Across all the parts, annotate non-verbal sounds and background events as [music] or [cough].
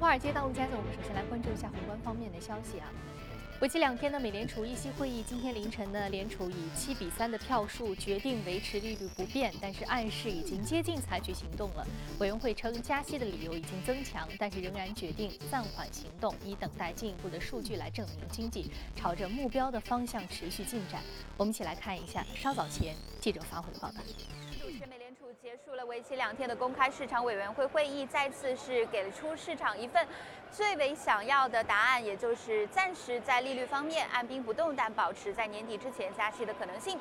华尔街到陆家嘴，我们首先来关注一下宏观方面的消息啊。为期两天的美联储议息会议，今天凌晨呢，联储以七比三的票数决定维持利率不变，但是暗示已经接近采取行动了。委员会称加息的理由已经增强，但是仍然决定暂缓行动，以等待进一步的数据来证明经济朝着目标的方向持续进展。我们一起来看一下稍早前记者发回的报道。结束了为期两天的公开市场委员会会议，再次是给出市场一份。最为想要的答案，也就是暂时在利率方面按兵不动，但保持在年底之前加息的可能性。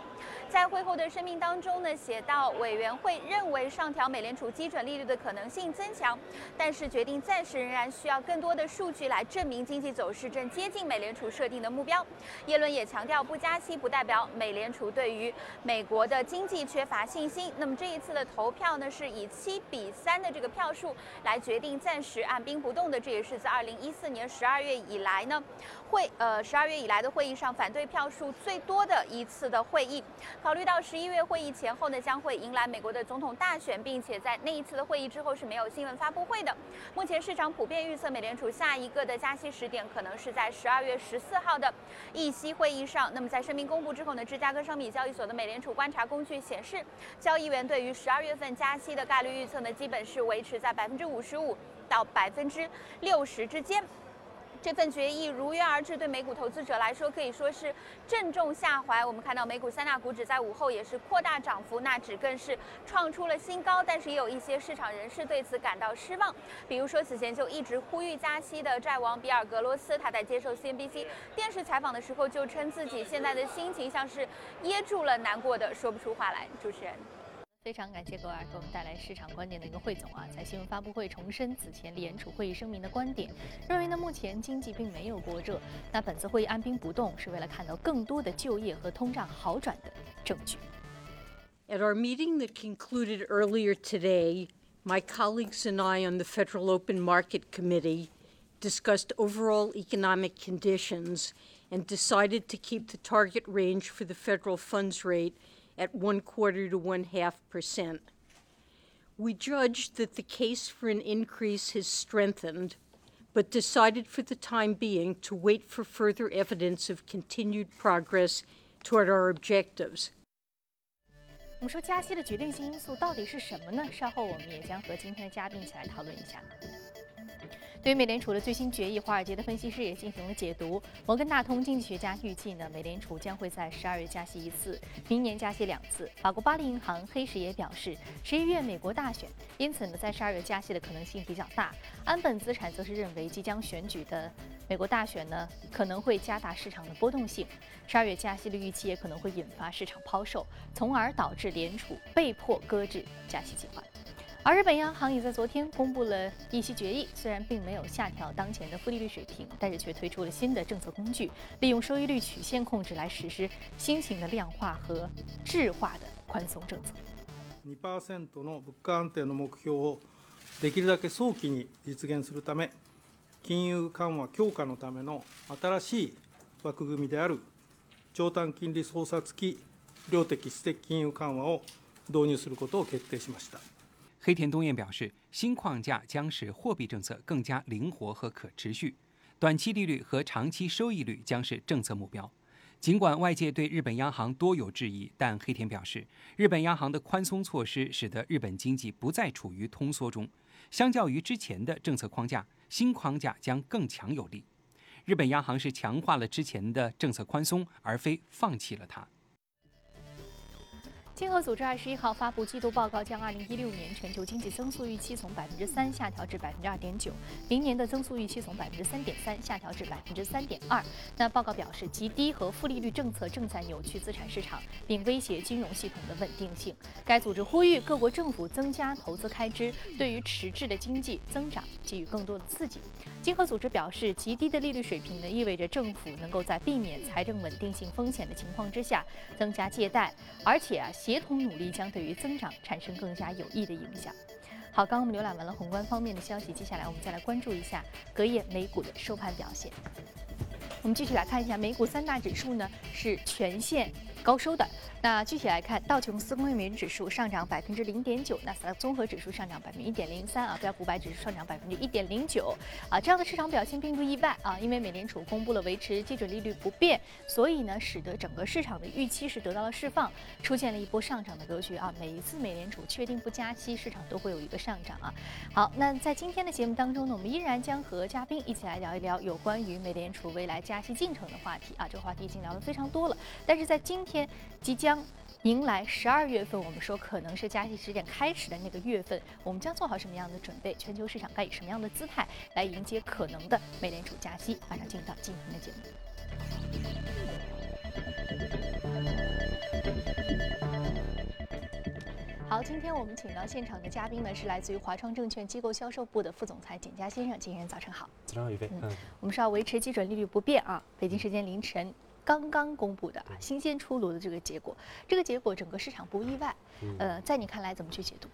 在会后的声明当中呢，写到委员会认为上调美联储基准利率的可能性增强，但是决定暂时仍然需要更多的数据来证明经济走势正接近美联储设定的目标。耶伦也强调，不加息不代表美联储对于美国的经济缺乏信心。那么这一次的投票呢，是以七比三的这个票数来决定暂时按兵不动的，这也是。自二零一四年十二月以来呢，会呃十二月以来的会议上反对票数最多的一次的会议。考虑到十一月会议前后呢，将会迎来美国的总统大选，并且在那一次的会议之后是没有新闻发布会的。目前市场普遍预测美联储下一个的加息时点可能是在十二月十四号的议息会议上。那么在声明公布之后呢，芝加哥商品交易所的美联储观察工具显示，交易员对于十二月份加息的概率预测呢，基本是维持在百分之五十五。到百分之六十之间，这份决议如约而至，对美股投资者来说可以说是正中下怀。我们看到美股三大股指在午后也是扩大涨幅，纳指更是创出了新高。但是也有一些市场人士对此感到失望，比如说此前就一直呼吁加息的债王比尔格罗斯，他在接受 CNBC 电视采访的时候就称自己现在的心情像是噎住了，难过的说不出话来。主持人。非常感谢各位给我们带来市场观点的一个汇总啊，在新闻发布会重申此前联储会议声明的观点，认为呢目前经济并没有过热，那本次会议按兵不动是为了看到更多的就业和通胀好转的证据。At our meeting that concluded earlier today, my colleagues and I on the Federal Open Market Committee discussed overall economic conditions and decided to keep the target range for the federal funds rate at one quarter to one half percent. We judged that the case for an increase has strengthened, but decided for the time being to wait for further evidence of continued progress toward our objectives. 我们说加息的决定性因素到底是什么呢？稍后我们也将和今天的嘉宾一起来讨论一下。 对于美联储的最新决议，华尔街的分析师也进行了解读。摩根大通经济学家预计呢，美联储将会在十二月加息一次，明年加息两次。法国巴黎银行黑石也表示，十一月美国大选，因此呢，在十二月加息的可能性比较大。安本资产则是认为，即将选举的美国大选呢，可能会加大市场的波动性。十二月加息的预期也可能会引发市场抛售，从而导致联储被迫搁置加息计划。而日本央行也在昨天公布了议息决议，虽然并没有下调当前的负利率水平，但是却推出了新的政策工具，利用收益率曲线控制来实施新型的量化和质化的宽松政策。2%の物価安定の目標をできるだけ早期に実現するため、金融緩和強化のための新しい枠組みである長短金利操作付き量的質的金融緩和を導入することを決定しました。 黑田东彦表示，新框架将使货币政策更加灵活和可持续，短期利率和长期收益率将是政策目标。尽管外界对日本央行多有质疑，但黑田表示，日本央行的宽松措施使得日本经济不再处于通缩中，相较于之前的政策框架，新框架将更强有力。日本央行是强化了之前的政策宽松，而非放弃了它。经合组织二十一号发布季度报告，将二零一六年全球经济增速预期从百分之三下调至百分之二点九，明年的增速预期从百分之三点三下调至百分之三点二。那报告表示，极低和负利率政策正在扭曲资产市场，并威胁金融系统的稳定性。该组织呼吁各国政府增加投资开支，对于迟滞的经济增长给予更多的刺激。经合组织表示，极低的利率水平呢，意味着政府能够在避免财政稳定性风险的情况之下增加借贷，而且啊。协同努力将对于增长产生更加有益的影响。好，刚刚我们浏览完了宏观方面的消息，接下来我们再来关注一下隔夜美股的收盘表现。我们继续来看一下美股三大指数呢是全线高收的。那具体来看，道琼斯工业美元指数上涨百分之零点九，纳斯达克综合指数上涨百分之一点零三啊，标普五百指数上涨百分之一点零九啊，这样的市场表现并不意外啊，因为美联储公布了维持基准利率不变，所以呢，使得整个市场的预期是得到了释放，出现了一波上涨的格局啊。每一次美联储确定不加息，市场都会有一个上涨啊。好，那在今天的节目当中呢，我们依然将和嘉宾一起来聊一聊有关于美联储未来加息进程的话题啊。这个话题已经聊得非常多了，但是在今天即将。迎来十二月份，我们说可能是加息时点开始的那个月份，我们将做好什么样的准备？全球市场该以什么样的姿态来迎接可能的美联储加息？马上进入到今天的节目。好，今天我们请到现场的嘉宾呢是来自于华创证券机构销售部的副总裁简佳先生，简先生早晨好。早上好，宇飞。嗯，我们是要维持基准利率不变啊，北京时间凌晨。刚刚公布的啊，新鲜出炉的这个结果，这个结果整个市场不意外。呃，在你看来怎么去解读？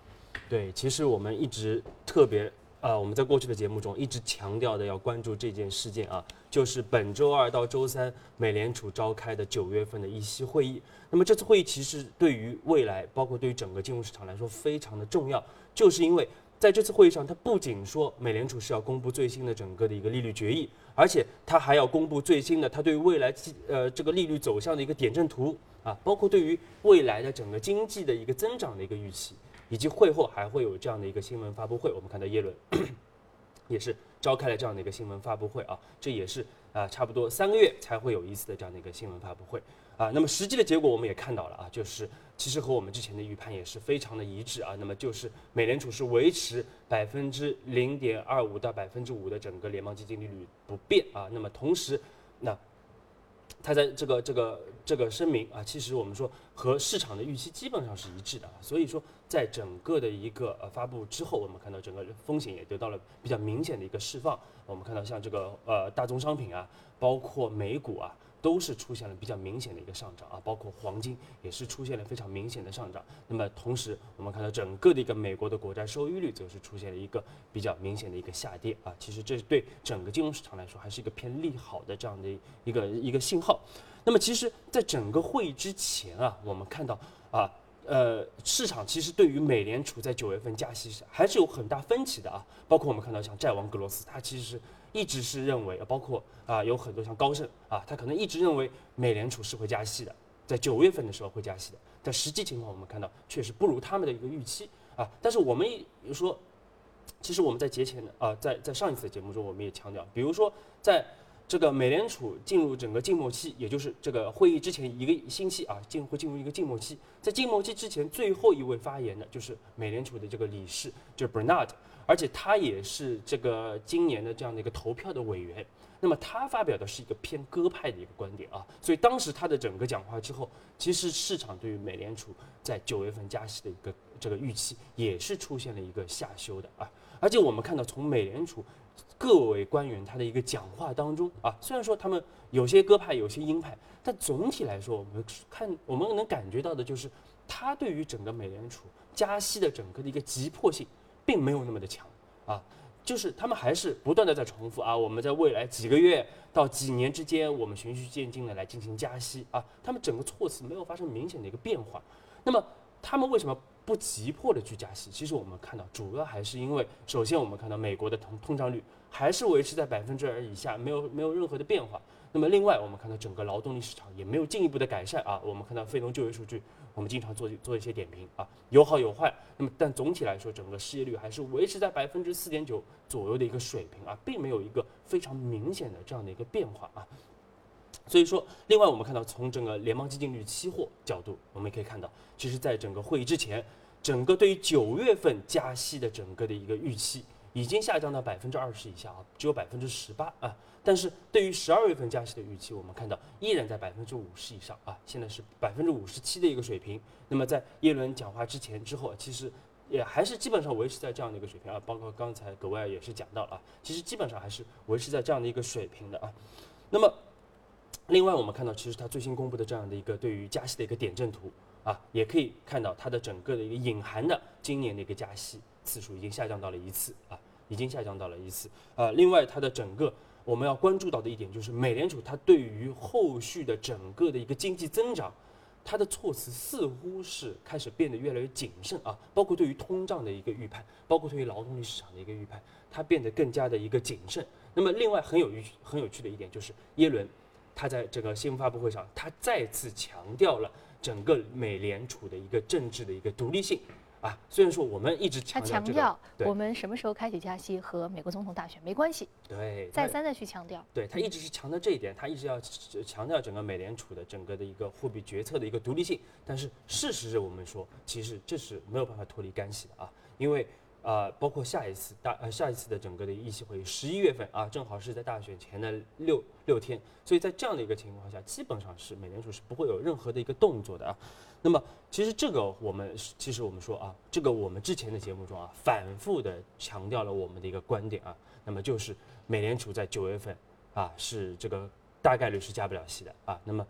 对，其实我们一直特别啊，我们在过去的节目中一直强调的要关注这件事件啊，就是本周二到周三美联储召开的九月份的议息会议。那么这次会议其实对于未来，包括对于整个金融市场来说非常的重要，就是因为。在这次会议上，他不仅说美联储是要公布最新的整个的一个利率决议，而且他还要公布最新的他对于未来呃这个利率走向的一个点阵图啊，包括对于未来的整个经济的一个增长的一个预期，以及会后还会有这样的一个新闻发布会。我们看到耶伦 [coughs] 也是召开了这样的一个新闻发布会啊，这也是啊差不多三个月才会有一次的这样的一个新闻发布会啊。那么实际的结果我们也看到了啊，就是。其实和我们之前的预判也是非常的一致啊。那么就是美联储是维持百分之零点二五到百分之五的整个联邦基金利率不变啊。那么同时，那他在这个这个这个声明啊，其实我们说和市场的预期基本上是一致的啊。所以说，在整个的一个呃发布之后，我们看到整个风险也得到了比较明显的一个释放。我们看到像这个呃大宗商品啊，包括美股啊。都是出现了比较明显的一个上涨啊，包括黄金也是出现了非常明显的上涨。那么同时，我们看到整个的一个美国的国债收益率则是出现了一个比较明显的一个下跌啊。其实这对整个金融市场来说还是一个偏利好的这样的一个一个信号。那么其实，在整个会议之前啊，我们看到啊，呃，市场其实对于美联储在九月份加息是还是有很大分歧的啊。包括我们看到像债王格罗斯，他其实是。一直是认为，包括啊，有很多像高盛啊，他可能一直认为美联储是会加息的，在九月份的时候会加息的。但实际情况我们看到，确实不如他们的一个预期啊。但是我们也说，其实我们在节前啊，在在上一次的节目中，我们也强调，比如说在这个美联储进入整个静默期，也就是这个会议之前一个星期啊，进会进入一个静默期。在静默期之前，最后一位发言的就是美联储的这个理事，就是 Bernard。而且他也是这个今年的这样的一个投票的委员，那么他发表的是一个偏鸽派的一个观点啊，所以当时他的整个讲话之后，其实市场对于美联储在九月份加息的一个这个预期也是出现了一个下修的啊，而且我们看到从美联储各位官员他的一个讲话当中啊，虽然说他们有些鸽派有些鹰派，但总体来说我们看我们能感觉到的就是他对于整个美联储加息的整个的一个急迫性。并没有那么的强啊，就是他们还是不断的在重复啊，我们在未来几个月到几年之间，我们循序渐进的来进行加息啊，他们整个措辞没有发生明显的一个变化。那么他们为什么不急迫的去加息？其实我们看到，主要还是因为，首先我们看到美国的通通胀率还是维持在百分之二以下，没有没有任何的变化。那么另外，我们看到整个劳动力市场也没有进一步的改善啊，我们看到非农就业数据。我们经常做做一些点评啊，有好有坏。那么，但总体来说，整个失业率还是维持在百分之四点九左右的一个水平啊，并没有一个非常明显的这样的一个变化啊。所以说，另外我们看到，从整个联邦基金率期货角度，我们也可以看到，其实在整个会议之前，整个对于九月份加息的整个的一个预期。已经下降到百分之二十以下啊，只有百分之十八啊。但是对于十二月份加息的预期，我们看到依然在百分之五十以上啊，现在是百分之五十七的一个水平。那么在耶伦讲话之前之后，其实也还是基本上维持在这样的一个水平啊。包括刚才格外也是讲到了啊，其实基本上还是维持在这样的一个水平的啊。那么另外我们看到，其实它最新公布的这样的一个对于加息的一个点阵图啊，也可以看到它的整个的一个隐含的今年的一个加息次数已经下降到了一次啊。已经下降到了一次，呃，另外它的整个我们要关注到的一点就是美联储它对于后续的整个的一个经济增长，它的措辞似乎是开始变得越来越谨慎啊，包括对于通胀的一个预判，包括对于劳动力市场的一个预判，它变得更加的一个谨慎。那么，另外很有趣很有趣的一点就是，耶伦他在这个新闻发布会上，他再次强调了整个美联储的一个政治的一个独立性。啊，虽然说我们一直强调，他强调我们什么时候开启加息和美国总统大选没关系，对，再三的去强调，对他一直是强调这一点，他一直要强调整个美联储的整个的一个货币决策的一个独立性。但是事实是我们说，其实这是没有办法脱离干系的啊，因为啊，包括下一次大呃下一次的整个的议息会议，十一月份啊，正好是在大选前的六六天，所以在这样的一个情况下，基本上是美联储是不会有任何的一个动作的啊。那么，其实这个我们其实我们说啊，这个我们之前的节目中啊，反复的强调了我们的一个观点啊，那么就是美联储在九月份啊是这个大概率是加不了息的啊，那么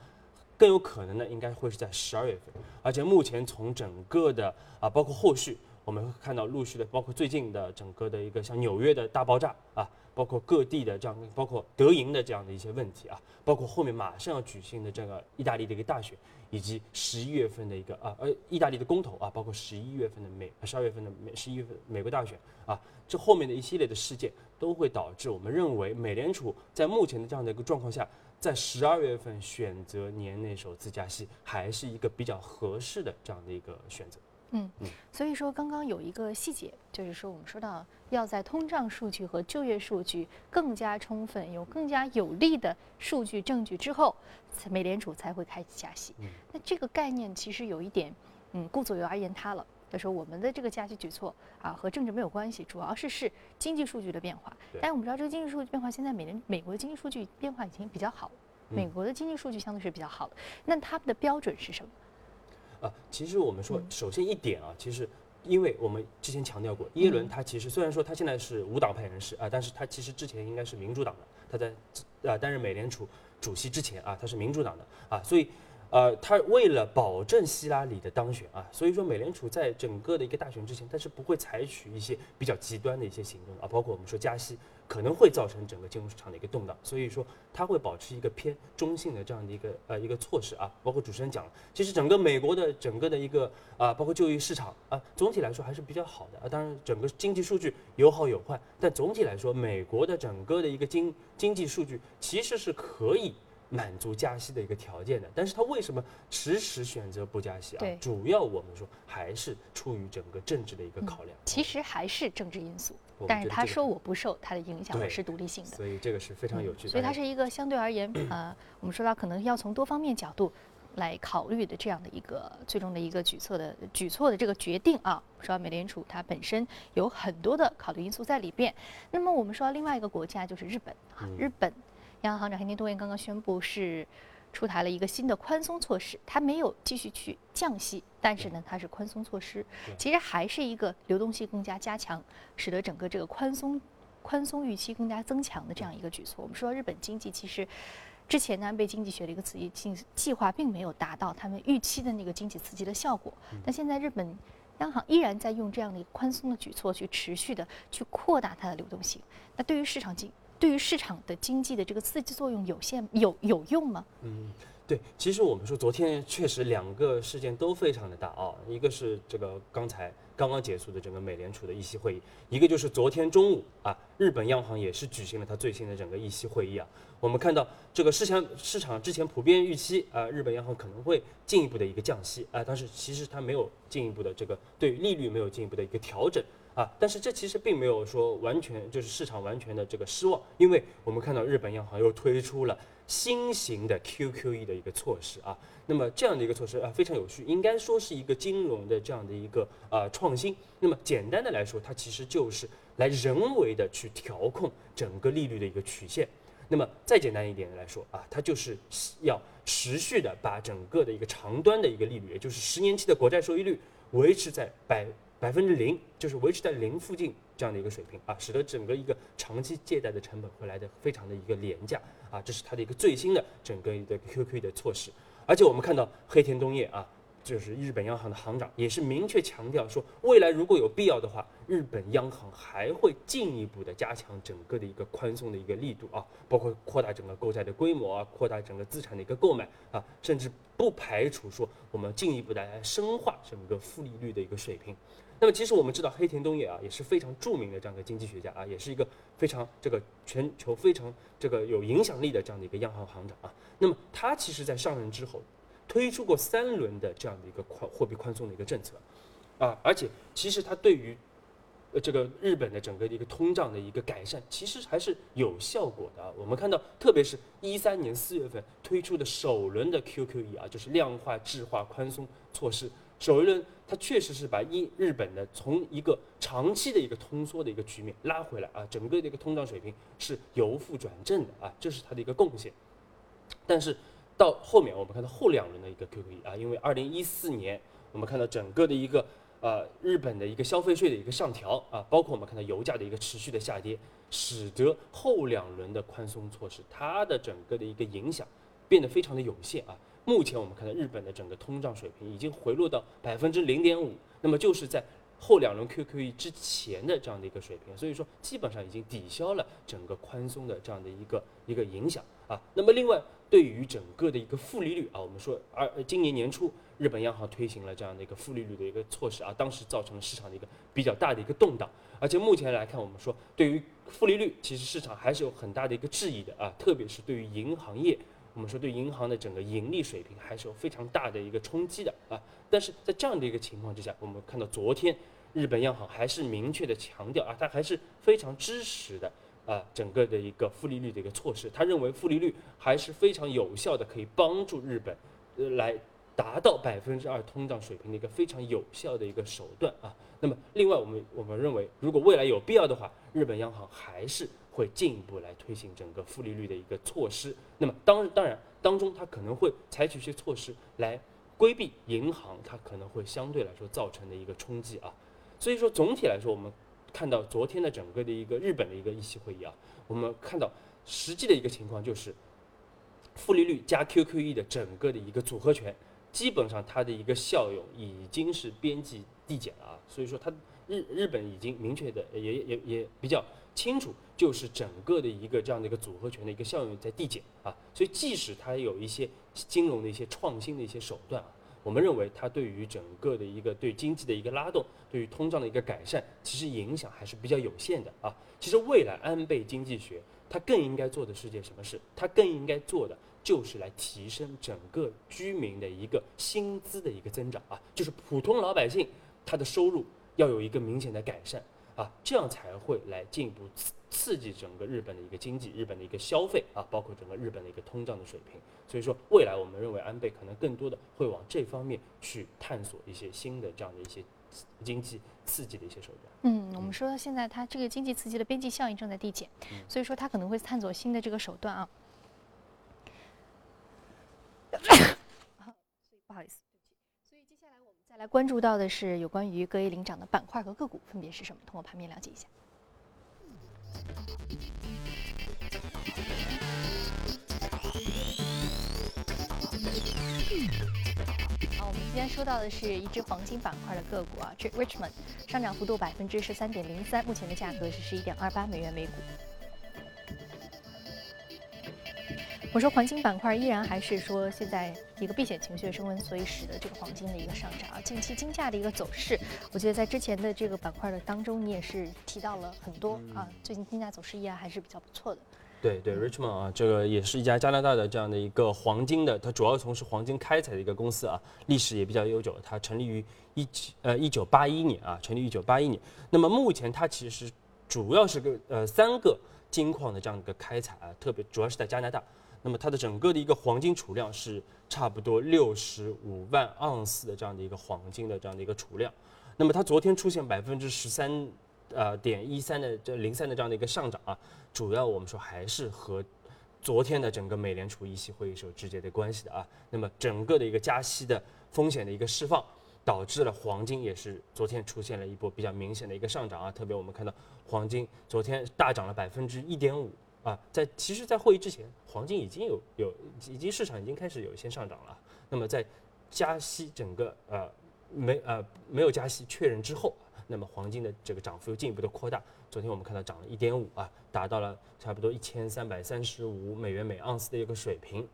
更有可能呢应该会是在十二月份，而且目前从整个的啊包括后续我们会看到陆续的，包括最近的整个的一个像纽约的大爆炸啊，包括各地的这样，包括德银的这样的一些问题啊，包括后面马上要举行的这个意大利的一个大选。以及十一月份的一个啊，呃，意大利的公投啊，包括十一月份的美，十二月份的美，十一月份美国大选啊，这后面的一系列的事件都会导致我们认为美联储在目前的这样的一个状况下，在十二月份选择年内首次加息，还是一个比较合适的这样的一个选择。嗯，所以说刚刚有一个细节，就是说我们说到要在通胀数据和就业数据更加充分、有更加有力的数据证据之后，美联储才会开始加息。那这个概念其实有一点，嗯，顾左右而言他了。他说我们的这个加息举措啊和政治没有关系，主要是是经济数据的变化。但是我们知道这个经济数据变化，现在美联美国的经济数据变化已经比较好，美国的经济数据相对是比较好的。那他们的标准是什么？啊，其实我们说，首先一点啊，其实，因为我们之前强调过，耶伦他其实虽然说他现在是无党派人士啊，但是他其实之前应该是民主党的，他在啊担任美联储主席之前啊，他是民主党的啊，所以。呃，他为了保证希拉里的当选啊，所以说美联储在整个的一个大选之前，它是不会采取一些比较极端的一些行动啊，包括我们说加息可能会造成整个金融市场的一个动荡，所以说它会保持一个偏中性的这样的一个呃一个措施啊。包括主持人讲了，其实整个美国的整个的一个啊，包括就业市场啊，总体来说还是比较好的啊。当然，整个经济数据有好有坏，但总体来说，美国的整个的一个经经济数据其实是可以。满足加息的一个条件的，但是他为什么迟迟选择不加息啊？主要我们说还是出于整个政治的一个考量。其实还是政治因素，但是他说我不受他的影响，我是独立性的。所以这个是非常有趣的。所以它是一个相对而言，[clears throat] 呃，我们说到可能要从多方面角度来考虑的这样的一个最终的一个举措的举措的这个决定啊。说美联储它本身有很多的考虑因素在里边。那么我们说另外一个国家就是日本啊，日本。央行行长黑田东彦刚刚宣布是出台了一个新的宽松措施，它没有继续去降息，但是呢，它是宽松措施，其实还是一个流动性更加加强，使得整个这个宽松宽松预期更加增强的这样一个举措。我们说日本经济其实之前呢，被经济学的一个刺激计计划并没有达到他们预期的那个经济刺激的效果，但现在日本央行依然在用这样的一个宽松的举措去持续的去扩大它的流动性。那对于市场经对于市场的经济的这个刺激作用有限，有有用吗？嗯，对，其实我们说昨天确实两个事件都非常的大啊，一个是这个刚才刚刚结束的整个美联储的议息会议，一个就是昨天中午啊，日本央行也是举行了它最新的整个议息会议啊。我们看到这个市场市场之前普遍预期啊，日本央行可能会进一步的一个降息啊，但是其实它没有进一步的这个对利率没有进一步的一个调整。啊，但是这其实并没有说完全就是市场完全的这个失望，因为我们看到日本央行又推出了新型的 QQE 的一个措施啊，那么这样的一个措施啊非常有序，应该说是一个金融的这样的一个啊创新。那么简单的来说，它其实就是来人为的去调控整个利率的一个曲线。那么再简单一点的来说啊，它就是要持续的把整个的一个长端的一个利率，也就是十年期的国债收益率维持在百。百分之零就是维持在零附近这样的一个水平啊，使得整个一个长期借贷的成本会来的非常的一个廉价啊，这是它的一个最新的整个一个 QQ 的措施。而且我们看到黑田东彦啊，就是日本央行的行长也是明确强调说，未来如果有必要的话，日本央行还会进一步的加强整个的一个宽松的一个力度啊，包括扩大整个购债的规模啊，扩大整个资产的一个购买啊，甚至不排除说我们进一步的来深化整个负利率的一个水平。那么其实我们知道黑田东彦啊也是非常著名的这样的经济学家啊，也是一个非常这个全球非常这个有影响力的这样的一个央行行长啊。那么他其实在上任之后，推出过三轮的这样的一个宽货币宽松的一个政策，啊，而且其实他对于呃这个日本的整个的一个通胀的一个改善，其实还是有效果的啊。我们看到，特别是一三年四月份推出的首轮的 QQE 啊，就是量化质化宽松措施。首一轮，它确实是把一日本的从一个长期的一个通缩的一个局面拉回来啊，整个的一个通胀水平是由负转正的啊，这是它的一个贡献。但是到后面，我们看到后两轮的一个 QQE 啊，因为二零一四年我们看到整个的一个呃日本的一个消费税的一个上调啊，包括我们看到油价的一个持续的下跌，使得后两轮的宽松措施它的整个的一个影响变得非常的有限啊。目前我们看到日本的整个通胀水平已经回落到百分之零点五，那么就是在后两轮 QQE 之前的这样的一个水平，所以说基本上已经抵消了整个宽松的这样的一个一个影响啊。那么另外对于整个的一个负利率啊，我们说二今年年初日本央行推行了这样的一个负利率的一个措施啊，当时造成了市场的一个比较大的一个动荡，而且目前来看，我们说对于负利率其实市场还是有很大的一个质疑的啊，特别是对于银行业。我们说对银行的整个盈利水平还是有非常大的一个冲击的啊，但是在这样的一个情况之下，我们看到昨天日本央行还是明确的强调啊，它还是非常支持的啊，整个的一个负利率的一个措施，他认为负利率还是非常有效的，可以帮助日本来达到百分之二通胀水平的一个非常有效的一个手段啊。那么另外我们我们认为，如果未来有必要的话，日本央行还是。会进一步来推行整个负利率的一个措施，那么当当然当中它可能会采取一些措施来规避银行它可能会相对来说造成的一个冲击啊，所以说总体来说我们看到昨天的整个的一个日本的一个议息会议啊，我们看到实际的一个情况就是负利率加 QQE 的整个的一个组合拳，基本上它的一个效用已经是边际递减了啊，所以说它日日本已经明确的也也也比较。清楚，就是整个的一个这样的一个组合拳的一个效用在递减啊，所以即使它有一些金融的一些创新的一些手段啊，我们认为它对于整个的一个对经济的一个拉动，对于通胀的一个改善，其实影响还是比较有限的啊。其实未来安倍经济学它更应该做的是件什么事？它更应该做的就是来提升整个居民的一个薪资的一个增长啊，就是普通老百姓他的收入要有一个明显的改善。啊，这样才会来进一步刺刺激整个日本的一个经济，日本的一个消费啊，包括整个日本的一个通胀的水平。所以说，未来我们认为安倍可能更多的会往这方面去探索一些新的这样的一些经济刺激的一些手段。嗯，我们说现在它这个经济刺激的边际效应正在递减，所以说它可能会探索新的这个手段啊。[coughs] 不好意思接下来我们。再来关注到的是有关于各 A 领涨的板块和个股分别是什么？通过盘面了解一下。好，我们今天说到的是一只黄金板块的个股啊，这 Richmond 上涨幅度百分之十三点零三，目前的价格是十一点二八美元每股。我说黄金板块依然还是说现在一个避险情绪升温，所以使得这个黄金的一个上涨啊。近期金价的一个走势，我觉得在之前的这个板块的当中，你也是提到了很多啊。最近金价走势依然还是比较不错的。对对，Richmond 啊，这个也是一家加拿大的这样的一个黄金的，它主要从事黄金开采的一个公司啊，历史也比较悠久。它成立于一呃一九八一年啊，成立一九八一年。那么目前它其实主要是个呃三个金矿的这样的一个开采啊，特别主要是在加拿大。那么它的整个的一个黄金储量是差不多六十五万盎司的这样的一个黄金的这样的一个储量。那么它昨天出现百分之十三，呃点一三的这零三的这样的一个上涨啊，主要我们说还是和昨天的整个美联储议息会议是有直接的关系的啊。那么整个的一个加息的风险的一个释放，导致了黄金也是昨天出现了一波比较明显的一个上涨啊。特别我们看到黄金昨天大涨了百分之一点五。啊，在其实，在会议之前，黄金已经有有已经市场已经开始有一些上涨了。那么在加息整个呃没呃没有加息确认之后，那么黄金的这个涨幅又进一步的扩大。昨天我们看到涨了一点五啊，达到了差不多一千三百三十五美元每盎司的一个水平。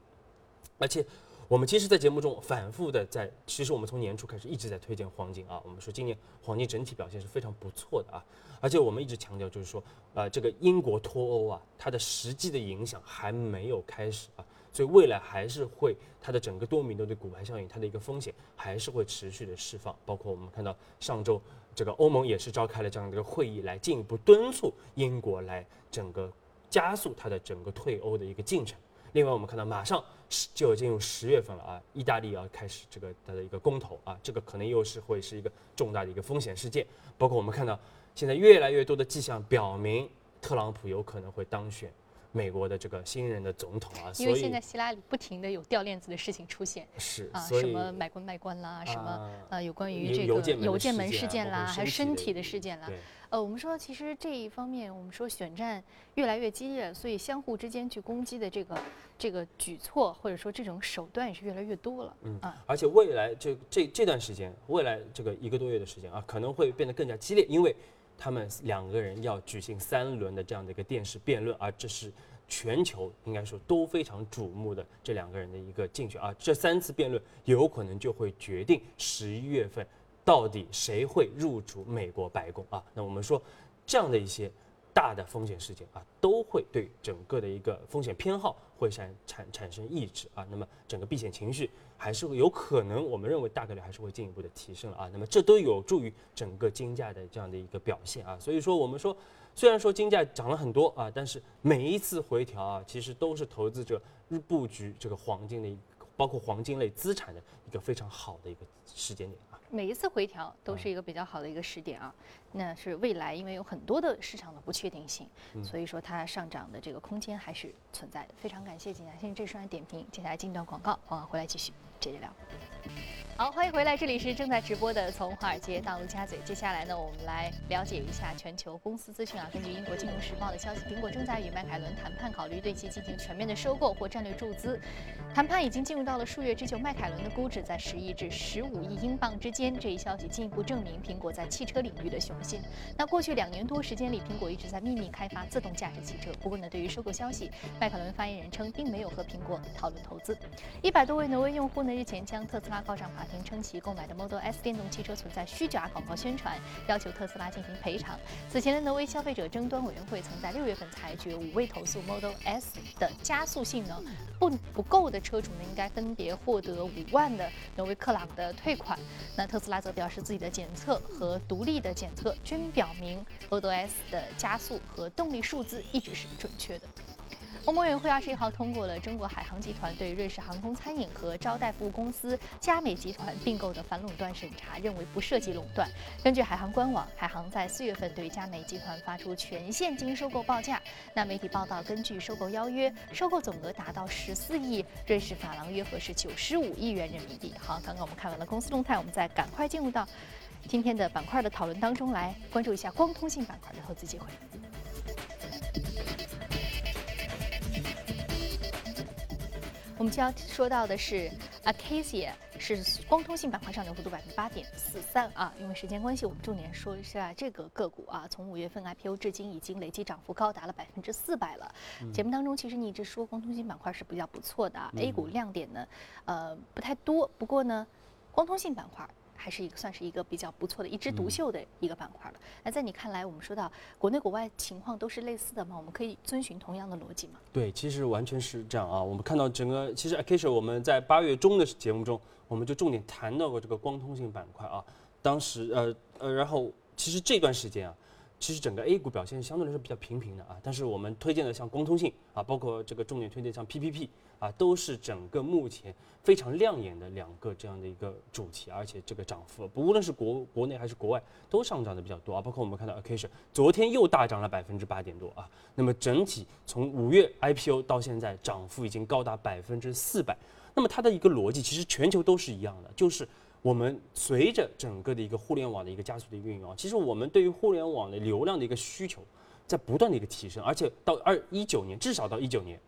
而且我们其实，在节目中反复的在，其实我们从年初开始一直在推荐黄金啊。我们说今年黄金整体表现是非常不错的啊。而且我们一直强调，就是说，呃，这个英国脱欧啊，它的实际的影响还没有开始啊。所以未来还是会它的整个多米诺的骨牌效应，它的一个风险还是会持续的释放。包括我们看到上周这个欧盟也是召开了这样的一个会议，来进一步敦促英国来整个加速它的整个退欧的一个进程。另外，我们看到马上就要进入十月份了啊，意大利要开始这个它的一个公投啊，这个可能又是会是一个重大的一个风险事件。包括我们看到现在越来越多的迹象表明，特朗普有可能会当选。美国的这个新任的总统啊，因为现在希拉里不停的有掉链子的事情出现，是啊，什么买官卖官啦，什么呃有关于这个邮件门事件啦，还有身体的事件啦，呃，我们说其实这一方面，我们说选战越来越激烈，所以相互之间去攻击的这个这个举措或者说这种手段也是越来越多了，嗯啊，而且未来这这这段时间，未来这个一个多月的时间啊，可能会变得更加激烈，因为。他们两个人要举行三轮的这样的一个电视辩论，而这是全球应该说都非常瞩目的这两个人的一个竞选啊。这三次辩论有可能就会决定十一月份到底谁会入主美国白宫啊。那我们说这样的一些大的风险事件啊，都会对整个的一个风险偏好会产产产生抑制啊。那么整个避险情绪。还是会有可能，我们认为大概率还是会进一步的提升了啊。那么这都有助于整个金价的这样的一个表现啊。所以说，我们说，虽然说金价涨了很多啊，但是每一次回调啊，其实都是投资者布局这个黄金的一，包括黄金类资产的一个非常好的一个时间点啊。每一次回调都是一个比较好的一个时点啊。那是未来，因为有很多的市场的不确定性，所以说它上涨的这个空间还是存在的。非常感谢景佳先生这双点评。接下来进一段广告，广告回来继续。接着聊。好，欢迎回来，这里是正在直播的《从华尔街到陆家嘴》。接下来呢，我们来了解一下全球公司资讯啊。根据英国金融时报的消息，苹果正在与迈凯伦谈判，考虑对其进行全面的收购或战略注资。谈判已经进入到了数月之久，迈凯伦的估值在十亿至十五亿英镑之间。这一消息进一步证明苹果在汽车领域的雄心。那过去两年多时间里，苹果一直在秘密开发自动驾驶汽车。不过呢，对于收购消息，迈凯伦发言人称并没有和苹果讨论投资。一百多位挪威用户呢日前将特斯拉告上法庭，称其购买的 Model S 电动汽车存在虚假广告宣传，要求特斯拉进行赔偿。此前的挪威消费者争端委员会曾在六月份裁决，五位投诉 Model S 的加速性能不不够的车主呢，应该分别获得五万的挪威克朗的退款。那特斯拉则表示，自己的检测和独立的检测均表明 Model S 的加速和动力数字一直是准确的。欧盟委员会二十一号通过了中国海航集团对瑞士航空餐饮和招待服务公司佳美集团并购的反垄断审查，认为不涉及垄断。根据海航官网，海航在四月份对佳美集团发出全现金收购报价。那媒体报道，根据收购邀约，收购总额达到十四亿瑞士法郎，约合是九十五亿元人民币。好，刚刚我们看完了公司动态，我们再赶快进入到今天的板块的讨论当中来，关注一下光通信板块的投资机会。我们将要说到的是，ACASIA 是光通信板块上涨幅度百分之八点四三啊。因为时间关系，我们重点说一下这个个股啊。从五月份 IPO 至今，已经累计涨幅高达了百分之四百了。节目当中，其实你一直说光通信板块是比较不错的啊，A 股亮点呢，呃，不太多。不过呢，光通信板块。还是一个算是一个比较不错的一枝独秀的一个板块了。那在你看来，我们说到国内国外情况都是类似的吗？我们可以遵循同样的逻辑吗？对，其实完全是这样啊。我们看到整个，其实 Acacia 我们在八月中的节目中，我们就重点谈到过这个光通信板块啊。当时呃呃，然后其实这段时间啊。其实整个 A 股表现相对来说比较平平的啊，但是我们推荐的像光通信啊，包括这个重点推荐像 PPP 啊，都是整个目前非常亮眼的两个这样的一个主题，而且这个涨幅，不无论是国国内还是国外都上涨的比较多啊。包括我们看到 Occasion 昨天又大涨了百分之八点多啊，那么整体从五月 IPO 到现在涨幅已经高达百分之四百。那么它的一个逻辑其实全球都是一样的，就是。我们随着整个的一个互联网的一个加速的运用啊，其实我们对于互联网的流量的一个需求在不断的一个提升，而且到二一九年，至少到一九年，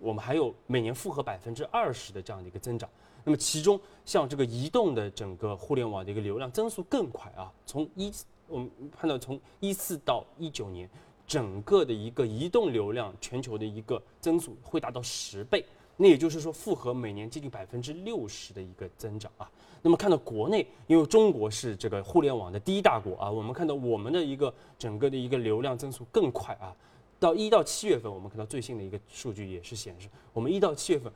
我们还有每年复合百分之二十的这样的一个增长。那么其中像这个移动的整个互联网的一个流量增速更快啊，从一我们看到从一四到一九年，整个的一个移动流量全球的一个增速会达到十倍。那也就是说，复合每年接近百分之六十的一个增长啊。那么看到国内，因为中国是这个互联网的第一大国啊，我们看到我们的一个整个的一个流量增速更快啊。到一到七月份，我们看到最新的一个数据也是显示，我们一到七月份，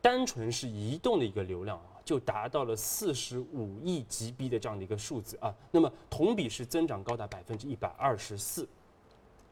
单纯是移动的一个流量啊，就达到了四十五亿 GB 的这样的一个数字啊。那么同比是增长高达百分之一百二十四，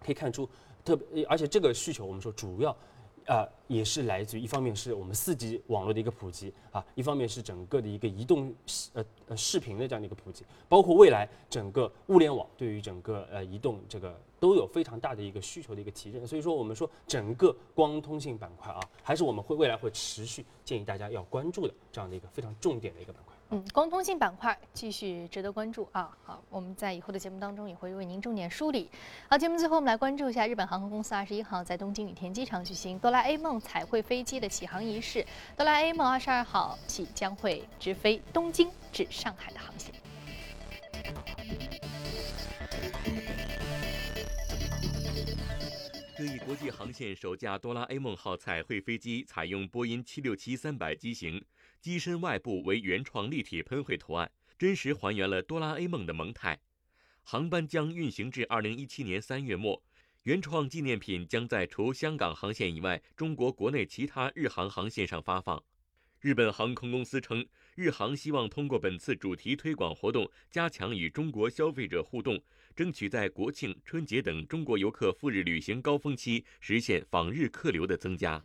可以看出特别，而且这个需求我们说主要。啊，也是来自于一方面是我们四 G 网络的一个普及啊，一方面是整个的一个移动呃呃视频的这样的一个普及，包括未来整个物联网对于整个呃移动这个都有非常大的一个需求的一个提振，所以说我们说整个光通信板块啊，还是我们会未来会持续建议大家要关注的这样的一个非常重点的一个板块。嗯，光通信板块继续值得关注啊！好，我们在以后的节目当中也会为您重点梳理。好，节目最后我们来关注一下日本航空公司二十一号在东京羽田机场举行哆啦 A 梦彩绘飞机的起航仪式。哆啦 A 梦二十二号起将会直飞东京至上海的航线。这一国际航线首架哆啦 A 梦号彩绘飞机采用波音七六七三百机型。机身外部为原创立体喷绘图案，真实还原了哆啦 A 梦的萌态。航班将运行至二零一七年三月末。原创纪念品将在除香港航线以外，中国国内其他日航航线上发放。日本航空公司称，日航希望通过本次主题推广活动，加强与中国消费者互动，争取在国庆、春节等中国游客赴日旅行高峰期实现访日客流的增加。